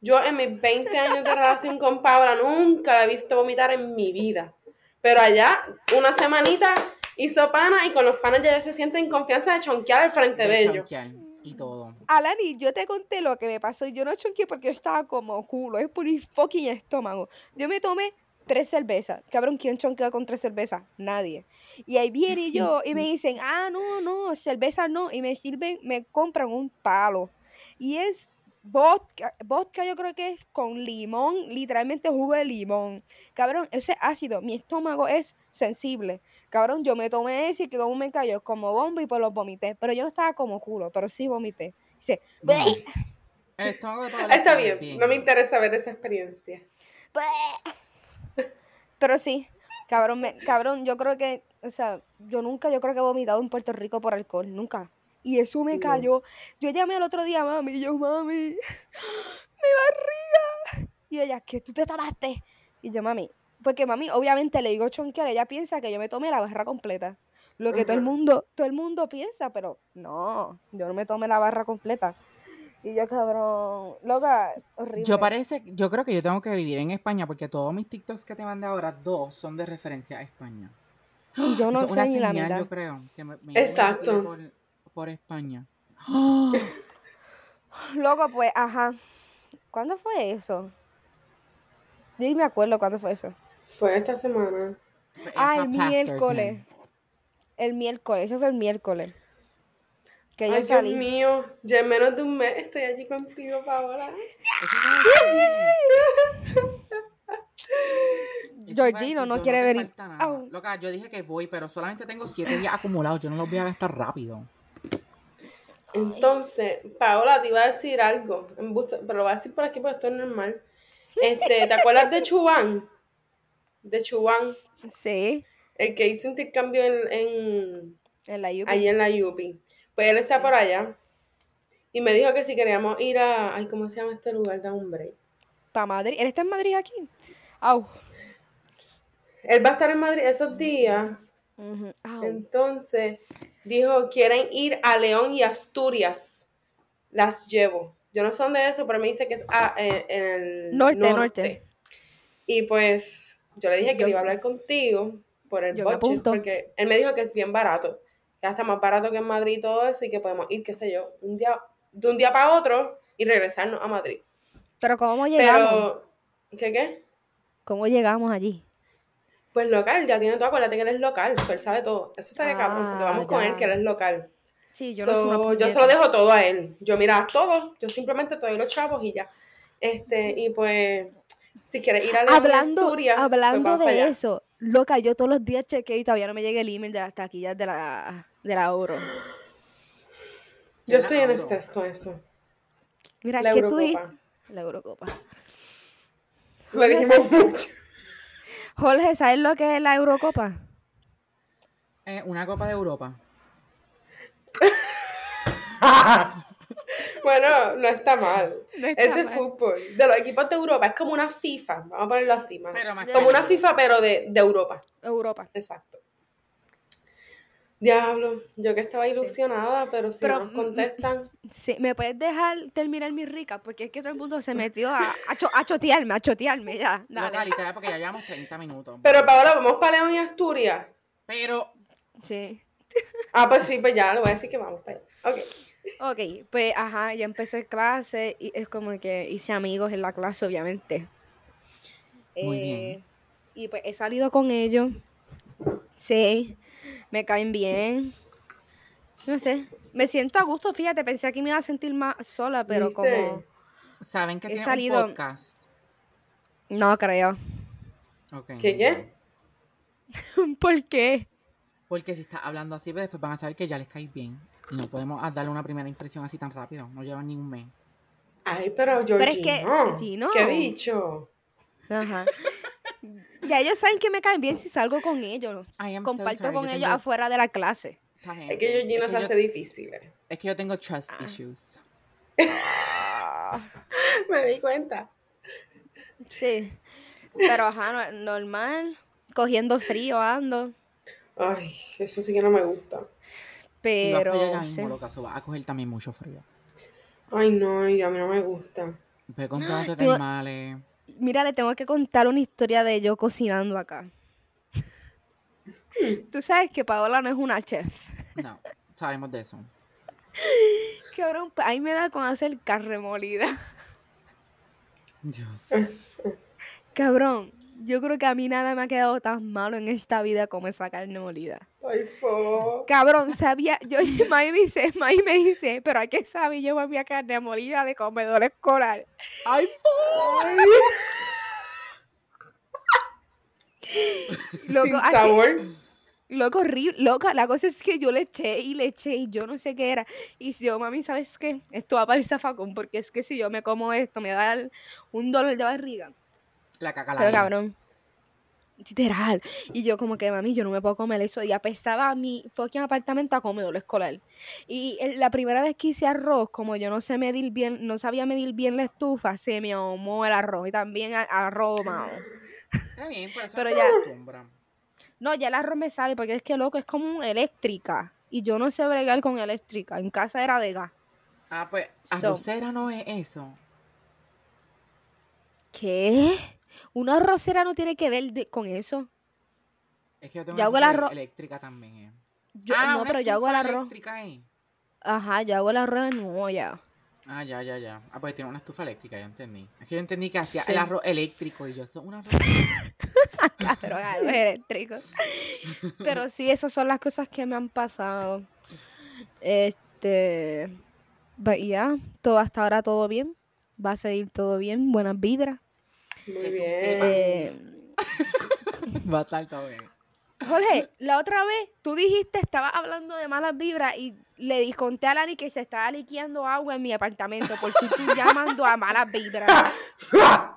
Yo en mis 20 años de relación con Paula nunca la he visto vomitar en mi vida. Pero allá, una semanita, hizo pana y con los panas ya se siente en confianza de chonquear al frente de, de ellos. chonquear y todo. Alani, yo te conté lo que me pasó y yo no chonqué porque yo estaba como culo, es por mi fucking estómago. Yo me tomé tres cervezas. Cabrón, ¿quién chonquea con tres cervezas? Nadie. Y ahí viene yo y me dicen, ah, no, no, cerveza no. Y me sirven, me compran un palo. Y es vodka, vodka yo creo que es con limón, literalmente jugo de limón. Cabrón, ese es ácido, mi estómago es sensible. Cabrón, yo me tomé ese y quedó un me cayó como bomba y pues lo vomité. Pero yo no estaba como culo, pero sí vomité. Dice, Bueno, "Bleh, el estómago Está bien, no me interesa ver esa experiencia. bleh". Pero sí, cabrón, me- cabrón, yo creo que, o sea, yo nunca, yo creo que he vomitado en Puerto Rico por alcohol, nunca. Y eso me cayó. Yo llamé al otro día a mami y yo, mami, mi barriga. Y ella, ¿qué tú te tomaste? Y yo, mami, porque mami, obviamente le digo chonquear, ella piensa que yo me tomé la barra completa. Lo que todo el mundo, todo el mundo piensa, pero no, yo no me tomé la barra completa. Y yo, cabrón, loca, horrible. Yo parece, yo creo que yo tengo que vivir en España porque todos mis TikToks que te mandé ahora, dos son de referencia a España. Y yo no sé una ni la señal, mitad. yo creo. Que me, me- Exacto. por, por España. Loco, pues, ajá. ¿Cuándo fue eso? Yo ni me acuerdo cuándo fue eso. Fue esta semana. Ah, el miércoles. El miércoles, eso fue el miércoles. Que yo Ay, Dios salí. mío, ya en menos de un mes estoy allí contigo, Paola. Georgino no yo quiere te venir. falta nada. Au. Loca, yo dije que voy, pero solamente tengo siete días acumulados. Yo no los voy a gastar rápido. Entonces, Paola, te iba a decir algo, pero lo voy a decir por aquí porque esto es normal. Este, ¿te acuerdas de Chubán? De Chubán, Sí, el que hizo intercambio en, en en la UP. allí en la UPI. Pues él está por allá. Y me dijo que si queríamos ir a. Ay, ¿cómo se llama este lugar? Da un break. Pa' Madrid. ¿Él está en Madrid aquí? Au. Él va a estar en Madrid esos días. Au. Entonces, dijo, quieren ir a León y Asturias. Las llevo. Yo no sé dónde es eso, pero me dice que es a- en, en el Norte, norte. Y pues, yo le dije que Yo- le iba a hablar contigo por el budget, porque él me dijo que es bien barato. Que hasta más barato que en Madrid y todo eso, y que podemos ir, qué sé yo, un día, de un día para otro y regresarnos a Madrid. Pero ¿cómo llegamos? Pero, ¿qué qué? ¿Cómo llegamos allí? Pues local, ya tiene todo, acuérdate que él es local, so él sabe todo. Eso está de cabrón, porque Ah, vamos con él, que él es local. Sí, yo no So, yo se lo dejo todo a él. Yo mira todo, yo simplemente te doy los chavos y ya. Este, y pues, si quieres ir a y Hablando, Asturias, pues hablando de allá. eso, loca, yo todos los días chequeo y todavía no me llega el email de las taquillas de la, de la Oro. Yo La estoy en estrés con eso. Mira, La ¿qué tú dijiste? La Eurocopa. Lo dijimos mucho. Jorge, ¿sabes lo que es la Eurocopa? Eh, una Copa de Europa. Bueno, no está mal. No es de mal. fútbol. De los equipos de Europa. Es como una FIFA. Vamos a ponerlo así, más. Pero más Como una. FIFA, pero de, de Europa. Europa. Exacto. Diablo, yo que estaba Sí. ilusionada, pero si Pero, no nos mm, contestan. Sí, ¿me puedes dejar terminar mi rica? Porque es que todo el mundo se metió a, a, cho- a chotearme, a chotearme, ya. Dale. literal, porque ya llevamos 30 minutos. Pero Paola, vamos para León y Asturias. Pero, Sí. Ah, pues sí, pues ya, le voy a decir que vamos para allá. Ok. Ok, pues ajá, ya empecé clase y es como que hice amigos en la clase, obviamente. Muy Eh, bien. Y pues he salido con ellos. Sí, me caen bien. No sé, me siento a gusto, fíjate, pensé que me iba a sentir más sola, pero ¿Viste? como... ¿saben que He tiene salido- un podcast? No creo. Ok, ¿Qué, qué? ¿Por qué? Porque si estás hablando así, pues después van a saber que ya les caes bien. Y no podemos ah, darle una primera impresión así tan rápido. No llevan ni un mes. Ay, pero Georgino. Pero es que- Gino. ¿Qué bicho? Ajá. Ya ellos saben que me caen bien si salgo con ellos. So Comparto sorry, con yo ellos tengo- afuera de la clase. Es que Georgino Es se que hace yo- difícil. eh. Es que yo tengo trust Ah. issues. Me di cuenta. Sí. Pero ajá, no- normal. Cogiendo frío ando. Ay, eso sí que no me gusta. y vas ya Pero. mismo, sí. loca, so vas a coger también mucho frío. Ay, no, y a mí no me gusta. Ve comprándote Tú- termales. Mira, le tengo que contar una historia de yo cocinando acá. Tú sabes que Paola no es una chef. No, sabemos de eso. Cabrón, ahí me da con hacer carne molida. Dios. Cabrón, yo creo que a mí nada me ha quedado tan malo en esta vida como esa carne molida. Ay, fo. Cabrón, sabía, yo, May me dice, May me dice, pero ¿a qué sabe? Yo a carne molida de comedor escolar. ¡Ay, Ay, Loco, sin así- sabor. loco, horrible, loca, la cosa es que yo le eché y le eché y yo no sé qué era. Y yo, mami, ¿sabes qué? Esto va para el zafacón, porque es que si yo me como esto, me da un dolor de barriga. La caca la Pero vida. cabrón. Literal. Y yo como que, mami, yo no me puedo comer eso. Y apestaba mi fucking apartamento a comedor escolar. Y la primera vez que hice arroz, como yo no sé medir bien, no sabía medir bien la estufa, se me ahumó el arroz. Y también a- arroz ahumado. Está bien, por eso Pero ya-. No, ya el arroz me sabe, porque es que loco, es como eléctrica. Y yo no sé bregar con eléctrica. En casa era de gas. Ah, pues, So- arrocera no es eso. ¿Qué? Una arrocera no tiene que ver de- con eso. Es que yo tengo Yo hago una el arroz- eléctrica también. eh. Yo, ah, no, una pero yo hago el arroz. eléctrica, eh. Ajá, yo hago el arroz en olla. Ah, ya, ya, ya. Ah, pues tiene una estufa eléctrica, ya entendí. Es que yo entendí que hacía Sí. el arroz eléctrico y yo, eso es un arroz. Pero arroz eléctrico. Pero sí, esas son las cosas que me han pasado. Este. Yeah, todo hasta ahora todo bien. Va a seguir todo bien. Buenas vibras. Muy Que tú bien. sepas. Eh, Va a estar todo bien. Jorge, la otra vez tú dijiste, estabas hablando de malas vibras y le conté a Lani que se estaba liqueando agua en mi apartamento porque tú llamando a malas vibras.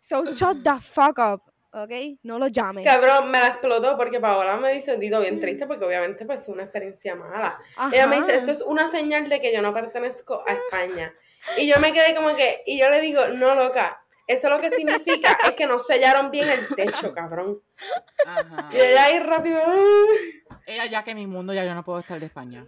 So shut the fuck up, ¿ok? No lo llames. Cabrón, me la explotó porque Paola me dice sentido bien triste porque obviamente pues es una experiencia mala. Ajá. Ella me dice, esto es una señal de que yo no pertenezco a España. Y yo me quedé como que, y yo le digo, no, loca, eso lo que significa es que no sellaron bien el techo, cabrón. Ajá. Y ella ahí rápido. Ella ya que mi mundo ya yo no puedo estar de España.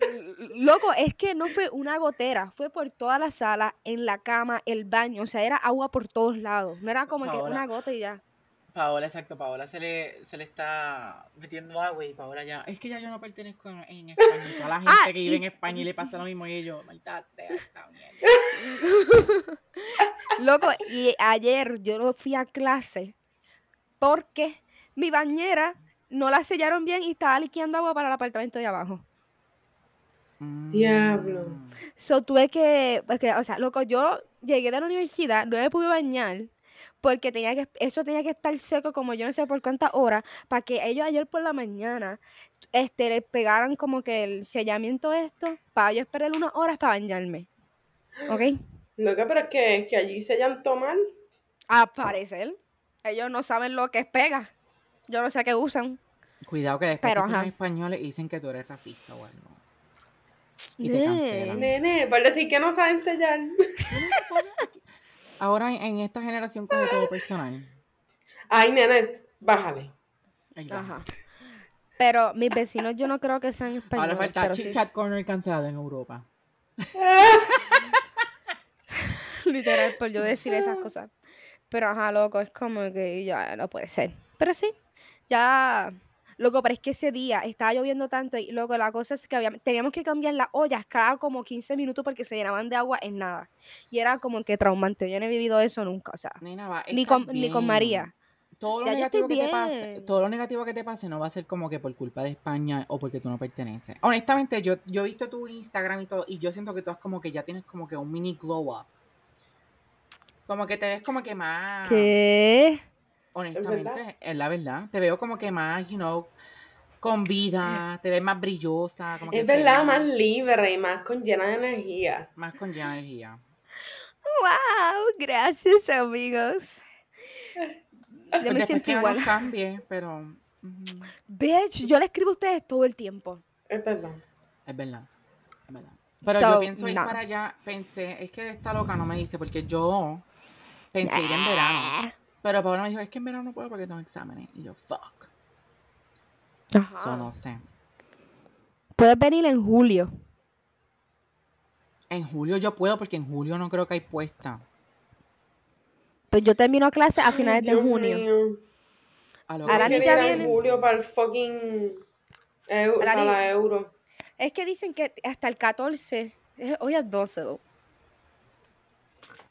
Loco, es que no fue una gotera, fue por toda la sala, en la cama, el baño, o sea, era agua por todos lados. No era como que Paola. una gota y ya. Paola, exacto, Paola se le, se le está metiendo agua y Paola ya. Es que ya yo no pertenezco en, en España. Toda la gente Ah, que vive y- en España y le pasa lo mismo y ellos, maldita esta mierda. Loco, y ayer yo no fui a clase porque mi bañera no la sellaron bien y estaba liqueando agua para el apartamento de abajo. Diablo. Mm. So tuve que, porque, o sea, loco, yo llegué de la universidad, no me pude bañar, porque tenía que, eso tenía que estar seco como yo no sé por cuántas horas, para que ellos ayer por la mañana este, le pegaran como que el sellamiento esto, para yo esperar unas horas para bañarme. ¿Ok? Loca, pero es que, es que allí se llantó mal. A parecer, ellos no saben lo que es pega. Yo no sé qué usan. Cuidado que después Pero, ajá. españoles y dicen que tú eres racista o algo. Y te cancelan. Nene, por decir que no saben sellar. Ahora en, esta generación coge todo personal. Ay, nene, bájale. Ahí va. Ajá. Pero mis vecinos yo no creo que sean españoles. Ahora falta pero Chit sí. Chat Corner cancelado en Europa. Literal, por yo decir esas cosas. Pero ajá, loco, es como que ya no puede ser. Pero sí, ya. Loco, pero es que ese día estaba lloviendo tanto y loco, la cosa es que había- teníamos que cambiar las ollas cada como 15 minutos porque se llenaban de agua en nada. Y era como que traumante. Yo no he vivido eso nunca, o sea, Nena, ni con, ni con. María. Todo lo Ya negativo que te pase, todo lo negativo que te pase no va a ser como que por culpa de España o porque tú no perteneces. Honestamente, yo, yo he visto tu Instagram y todo, y yo siento que tú has como que ya tienes como que un mini glow up. Como que te ves como que más. ¿Qué? Honestamente, es, la verdad. Te veo como que más, you know, con vida, te ves más brillosa. Como que Es verdad, más libre y más con llena de energía. Más con ya energía. ¡Wow! Gracias, amigos. Yo me Después siento no igual. cambie, pero. Bitch, yo le escribo a ustedes todo el tiempo. Es verdad. Es verdad. Es verdad. Pero So, yo pienso ir no. para allá. Pensé, es que esta loca no me dice, porque yo pensé ir en verano. Pero Paola me dijo, es que en verano no puedo porque tengo exámenes. Y yo, fuck. Ajá. Eso no sé. Puedes venir en julio. En julio yo puedo porque en julio no creo que hay puesta. Pues yo termino clase a Ay, finales de junio. mío. A lo Ahora ya ir en viene. julio para el fucking para la euro. Es que dicen que hasta el 14. es- hoy es 12, though.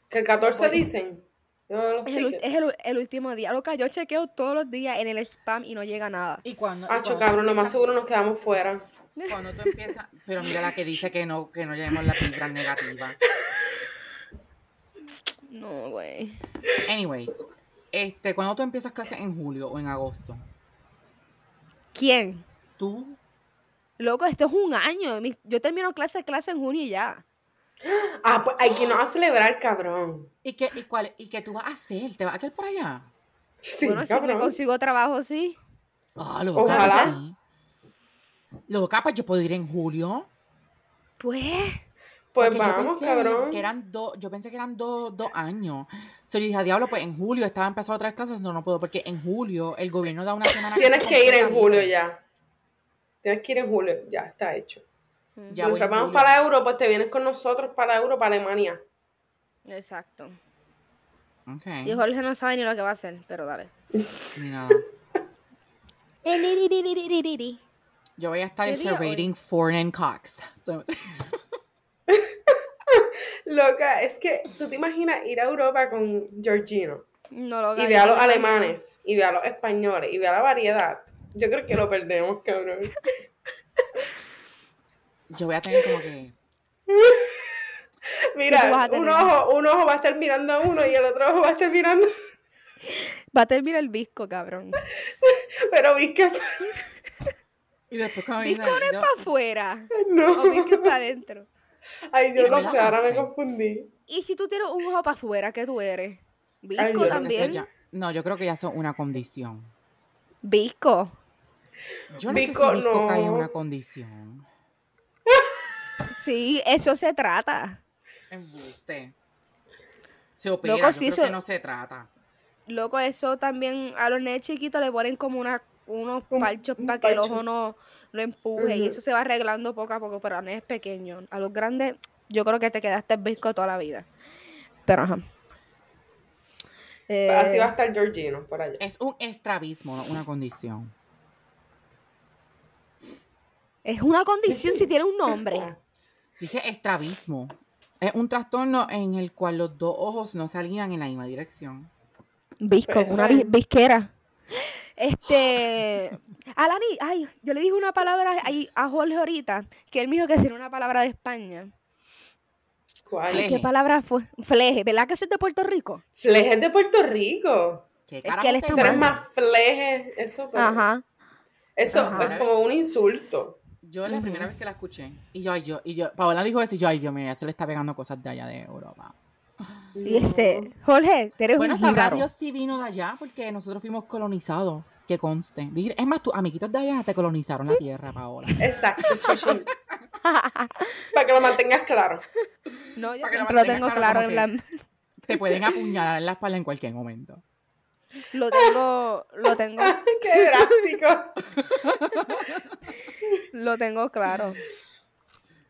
Que el 14 dicen. Yo los Es, el, es el, el último día. Loca, yo chequeo todos los días en el spam y no llega nada. ¿Y cuando? Acho, cabrón, lo más seguro nos quedamos fuera. Cuando tú empiezas. Pero mira la que dice que no, que no llevemos la vibra negativa. No, güey. Anyways. Este, cuando tú empiezas clases en julio o en agosto, ¿Quién? tú Loco, esto es un año. Mi- Yo termino clase clase en junio y ya. Ah, pues hay que irnos a celebrar, cabrón. ¿Y qué, y cuál, y qué tú vas a hacer? ¿Te vas a quedar por allá? Sí, bueno, si me cabrón. consigo trabajo, sí. Ah, loca, Ojalá. sí. Loca, pues yo puedo ir en julio. Pues. Pues Porque yo vamos, pensé cabrón. Que eran dos, yo pensé que eran dos, dos años. So, yo dije, diablo, pues en julio estaba empezando otras clases, no, no puedo, porque en julio el gobierno da una semana. Tienes que ir en julio ya. Tienes que ir en julio, ya está hecho. Ya si nosotros vamos para Euro, pues te vienes con nosotros para Euro, para Alemania. Exacto. Ok, Y Jorge no sabe ni lo que va a hacer, pero dale. ni nada. Yo voy a estar rating foreign cocks. Loca, es que tú te imaginas ir a Europa con Georgino No lo y ve a los alemanes y ve a los españoles y ve a la variedad. Yo creo que lo perdemos, cabrón. Yo voy a tener como que. ¿Qué tú vas Mira, un ojo, un ojo va a estar mirando a uno y el otro ojo va a estar mirando. Va a terminar el visco, cabrón. Pero vi que Y después cuando Visco no es yo- para afuera. no. O visco es para adentro. Ay, yo ¿Y no sé, ahora me confundí. Y si tú tienes un ojo para afuera, ¿qué tú eres? Visco Ay, yo también. ya- no, yo creo que ya son una condición. Visco. Yo no Vico, sé si cae en no. una condición. Sí, eso se trata. Embuste. Se opera, Loco, yo sí, creo eso- que no se trata. Loco, eso también a los nenes chiquitos le ponen como una, unos Un- parchos un para que el parche. ojo no, no empuje y Ujú. eso se va arreglando poco a poco, pero a los nenes pequeños. A los grandes, yo creo que te quedaste visco toda la vida. Pero ajá. Eh, Así va a estar Georgino por allá. Es un estrabismo, no una condición. es una condición si tiene un nombre. Dice estrabismo. Es un trastorno en el cual los dos ojos no se alinean en la misma dirección. Visco, Pues una es. vi- visquera. Este. Alani, ay, yo le dije una palabra ahí a Jorge ahorita, que él me dijo que sería una palabra de España. ¿Cuál? Fleje. ¿Qué palabra fue? Fleje, ¿verdad que eso es de Puerto Rico? Fleje es de Puerto Rico. ¿Qué que carajo él está más fleje, eso, pero- Ajá. eso Ajá. es como un insulto. Yo la Ujú. primera vez que la escuché, y yo, ay, yo, y yo, Paola dijo eso, y yo, ay, Dios mío, se le está pegando cosas de allá de Europa. Y este, Jorge, eres Bueno, un sabrá. Dios si vino de allá, porque nosotros fuimos colonizados, que conste. Dije- Es más, tus amiguitos de allá te colonizaron la tierra, Paola. Exacto, chichín. Para que lo mantengas claro. No, yo Para que lo siempre lo mantengas tengo claro claro, en la- Te pueden apuñalar en la espalda en cualquier momento. Lo tengo, lo tengo, Qué drástico. lo tengo claro.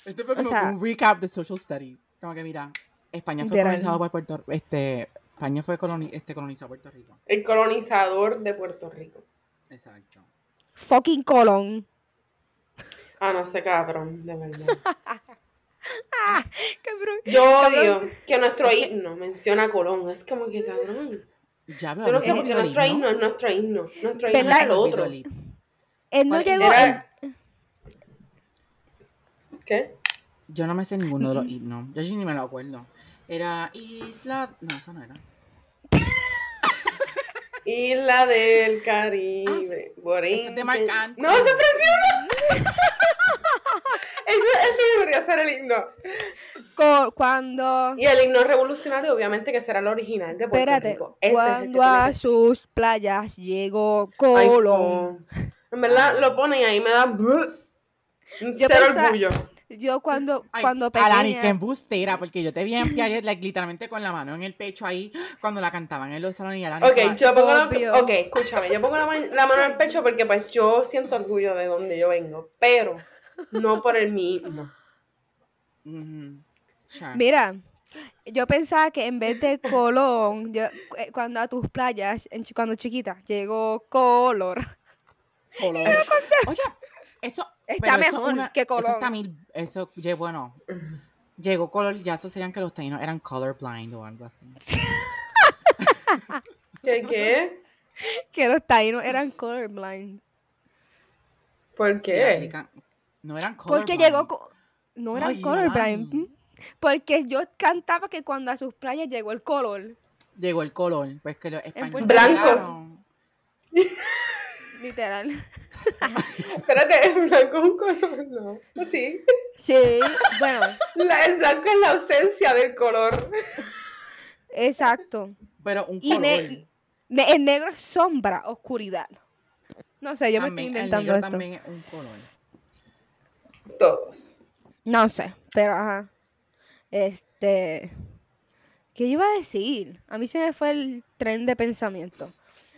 Esto fue como O sea- un recap de social studies. Como que mira, España fue colonizado por Puerto este España fue coloni- este, colonizado por Puerto Rico. El colonizador de Puerto Rico. Exacto. Fucking Colón. Ah, no sé, cabrón, de verdad. Cabrón. Yo odio que nuestro himno menciona a Colón. Es como que, cabrón. Ya, pero Yo no sé me nuestro himno. es nuestro himno. Nuestro himno es el me otro. Él no ¿Cuál- llegó. Era- ¿Qué? Yo no me sé ninguno de los himnos. Yo sí ni me lo acuerdo. Era Isla. No, eso no era. Isla del Caribe. Borinquen. eso es de Marc Anthony. No, eso es precioso. Ese, ese debería ser el himno. co- cuando. Y el himno revolucionario, obviamente, que será el original de Puerto Espérate. Rico. Ese Cuando a que- sus playas llegó Ay, Colón. fo. En verdad, lo ponen ahí, me da Yo cero pensaba- orgullo. Yo cuando, Ay, cuando Alani, qué pequeña. embustera, porque yo te vi en Piaget, like, literalmente con la mano en el pecho ahí, cuando la cantaban en los salones y Alani. Ok, estaba- yo pongo la, Obvio. ok, escúchame, yo pongo la, ma- la mano en el pecho porque pues yo siento orgullo de donde yo vengo, pero no por el mi himno. Ujú. Sure. Mira, yo pensaba que en vez de Colón, yo- eh, cuando a tus playas, en cuando chiquita, llegó Color. Color. Oye, eso Está eso mejor una- que Eso Colón. está mil, eso, bueno, llegó color, ya eso serían que los taínos eran colorblind o algo así. ¿Qué qué? Que los taínos eran colorblind. ¿Por Sí, qué? aplican- no eran colorblind. Porque llegó. No eran Ay, colorblind. Alani. ¿m? Porque yo cantaba que cuando a sus playas llegó el color. Llegó el color, pues que los españoles Blanco. Literal. Espérate, el blanco es un color, no. Sí. Sí, bueno, La- el blanco es la ausencia del color. exacto. Pero un Y color. ne- ne- el negro es sombra, oscuridad. No sé, yo me estoy También- el inventando negro esto. también es un color. Todos. No sé, pero ajá. Este. ¿Qué iba a decir? A mí se me fue el tren de pensamiento.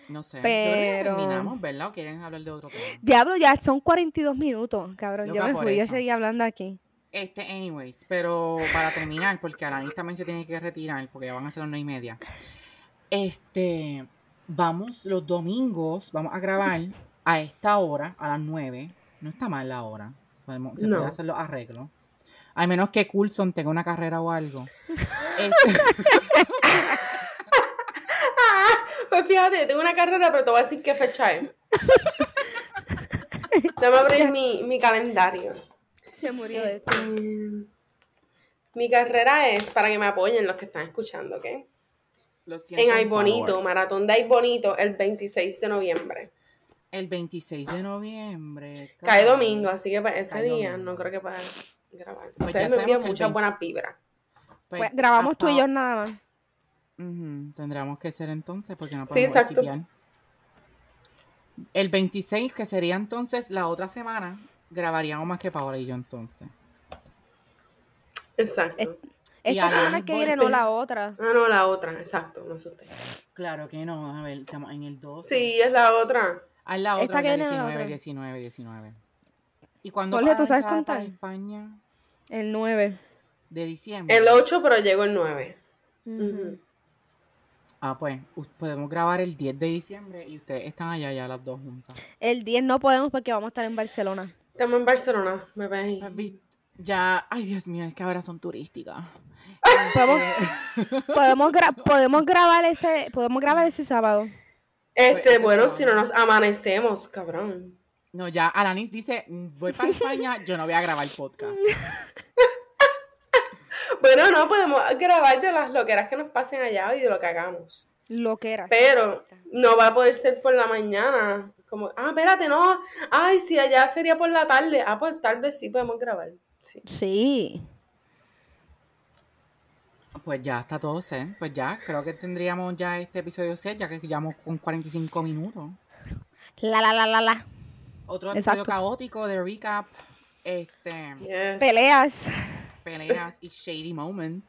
No sé. Yo Pero- terminamos, ¿verdad? ¿O quieren hablar de otro tema? Diablo, ya son 42 minutos, cabrón. Loca yo me fui, yo eso. seguí hablando aquí. Este, anyways, pero para terminar, porque Alanis también se tiene que retirar, porque ya van a ser las nueve y media. Este, vamos los domingos, vamos a grabar a esta hora, a las nueve. No está mal la hora. Podemos, se No. puede hacer los arreglos. Al menos que Coulson tenga una carrera o algo. Este, Pues fíjate, tengo una carrera, pero te voy a decir qué fecha es. Déjame abrir mi, mi calendario. Se murió esto. Mm, Mi carrera es para que me apoyen los que están escuchando, ¿ok? lo siento, En Ay Bonito, favor. maratón de Ay Bonito, el 26 de noviembre. El 26 de noviembre. Cae domingo, así que para ese Cae día domingo. no creo que pueda grabar. Pues Ustedes me envían muchas 20 buenas vibras. Pues, Pues, grabamos tú y hasta- yo nada más. Tendríamos que ser entonces porque no Sí, podemos exacto. esquipear. El 26, que sería entonces la otra semana, grabaríamos más que Paola y yo entonces. Exacto. Y Esta Alanis semana que viene, no la otra. Ah, no, la otra, exacto, no asusté. Claro que no, a ver, estamos en el 12. Sí, es la otra. Ah, es la Esta otra, que la viene es la 19, otra. 19, 19. ¿Y cuándo Jorge, ¿tú vas sabes a- contar? España? El 9. De diciembre. El 8, pero llegó el 9. Ujú. Ujú. Ah, pues, podemos grabar el 10 de diciembre y ustedes están allá ya las dos juntas. El 10 no podemos porque vamos a estar en Barcelona. Estamos en Barcelona, me ves. ¿Has visto? Ya, ay Dios mío, es que ahora son turísticas. Podemos, podemos, gra- podemos grabar ese ese grabar ese sábado. Este, ese bueno, si no nos amanecemos, cabrón. No, ya Alanis dice, "Mm, voy para España, yo no voy a grabar podcast. Bueno, no, podemos grabar de las loqueras que nos pasen allá y de lo que hagamos. Lo que era. Pero no va a poder ser por la mañana. Como, ah, espérate, no. Ay, si allá sería por la tarde. Ah, pues tal vez sí podemos grabar. Sí. Sí. Pues ya está todo set. Pues ya, creo que tendríamos ya este episodio set, ya que llevamos con 45 minutos. La, la, la, la, la. Otro episodio Exacto. caótico de recap. Este, Yes. Peleas. peleas y shady moments.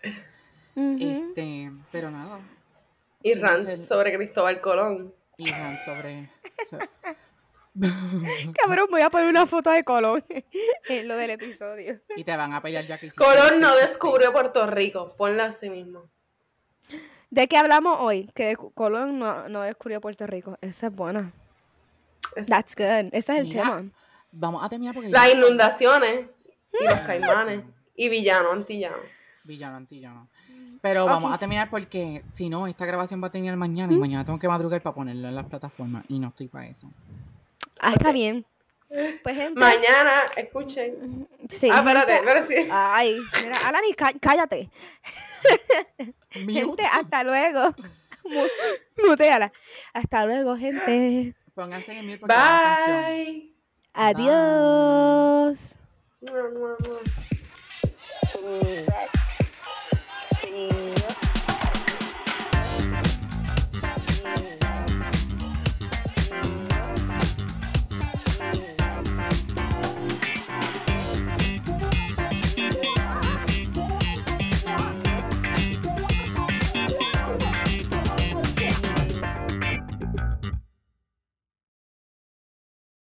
Este, pero nada. Y ese- sobre Cristóbal Colón. Y rant sobre. so- Cabrón, voy a poner una foto de Colón en lo del episodio. y te van a pelear ya que Colón no descubrió Puerto Rico. Ponla así mismo. ¿De qué hablamos hoy? Que Colón no, no descubrió Puerto Rico. Esa es buena. Es- That's good. Ese es el Mira, tema. Vamos a terminar porque. Las ya- inundaciones y los caimanes y villano, antillano. Villano, antillano. Pero vamos a terminar porque si no, esta grabación va a terminar mañana y mañana tengo que madrugar para ponerlo en las plataformas y no estoy para eso. Ah, está bien. Pues gente. Mañana, escuchen. Sí, ah, espérate, espérate, sí. Ay, mira, Alani, cá- cállate. Gente, hasta luego. Mu- Muteala. Hasta luego, gente. Pónganse en mute porque va la canción. Bye. Adiós. Sing,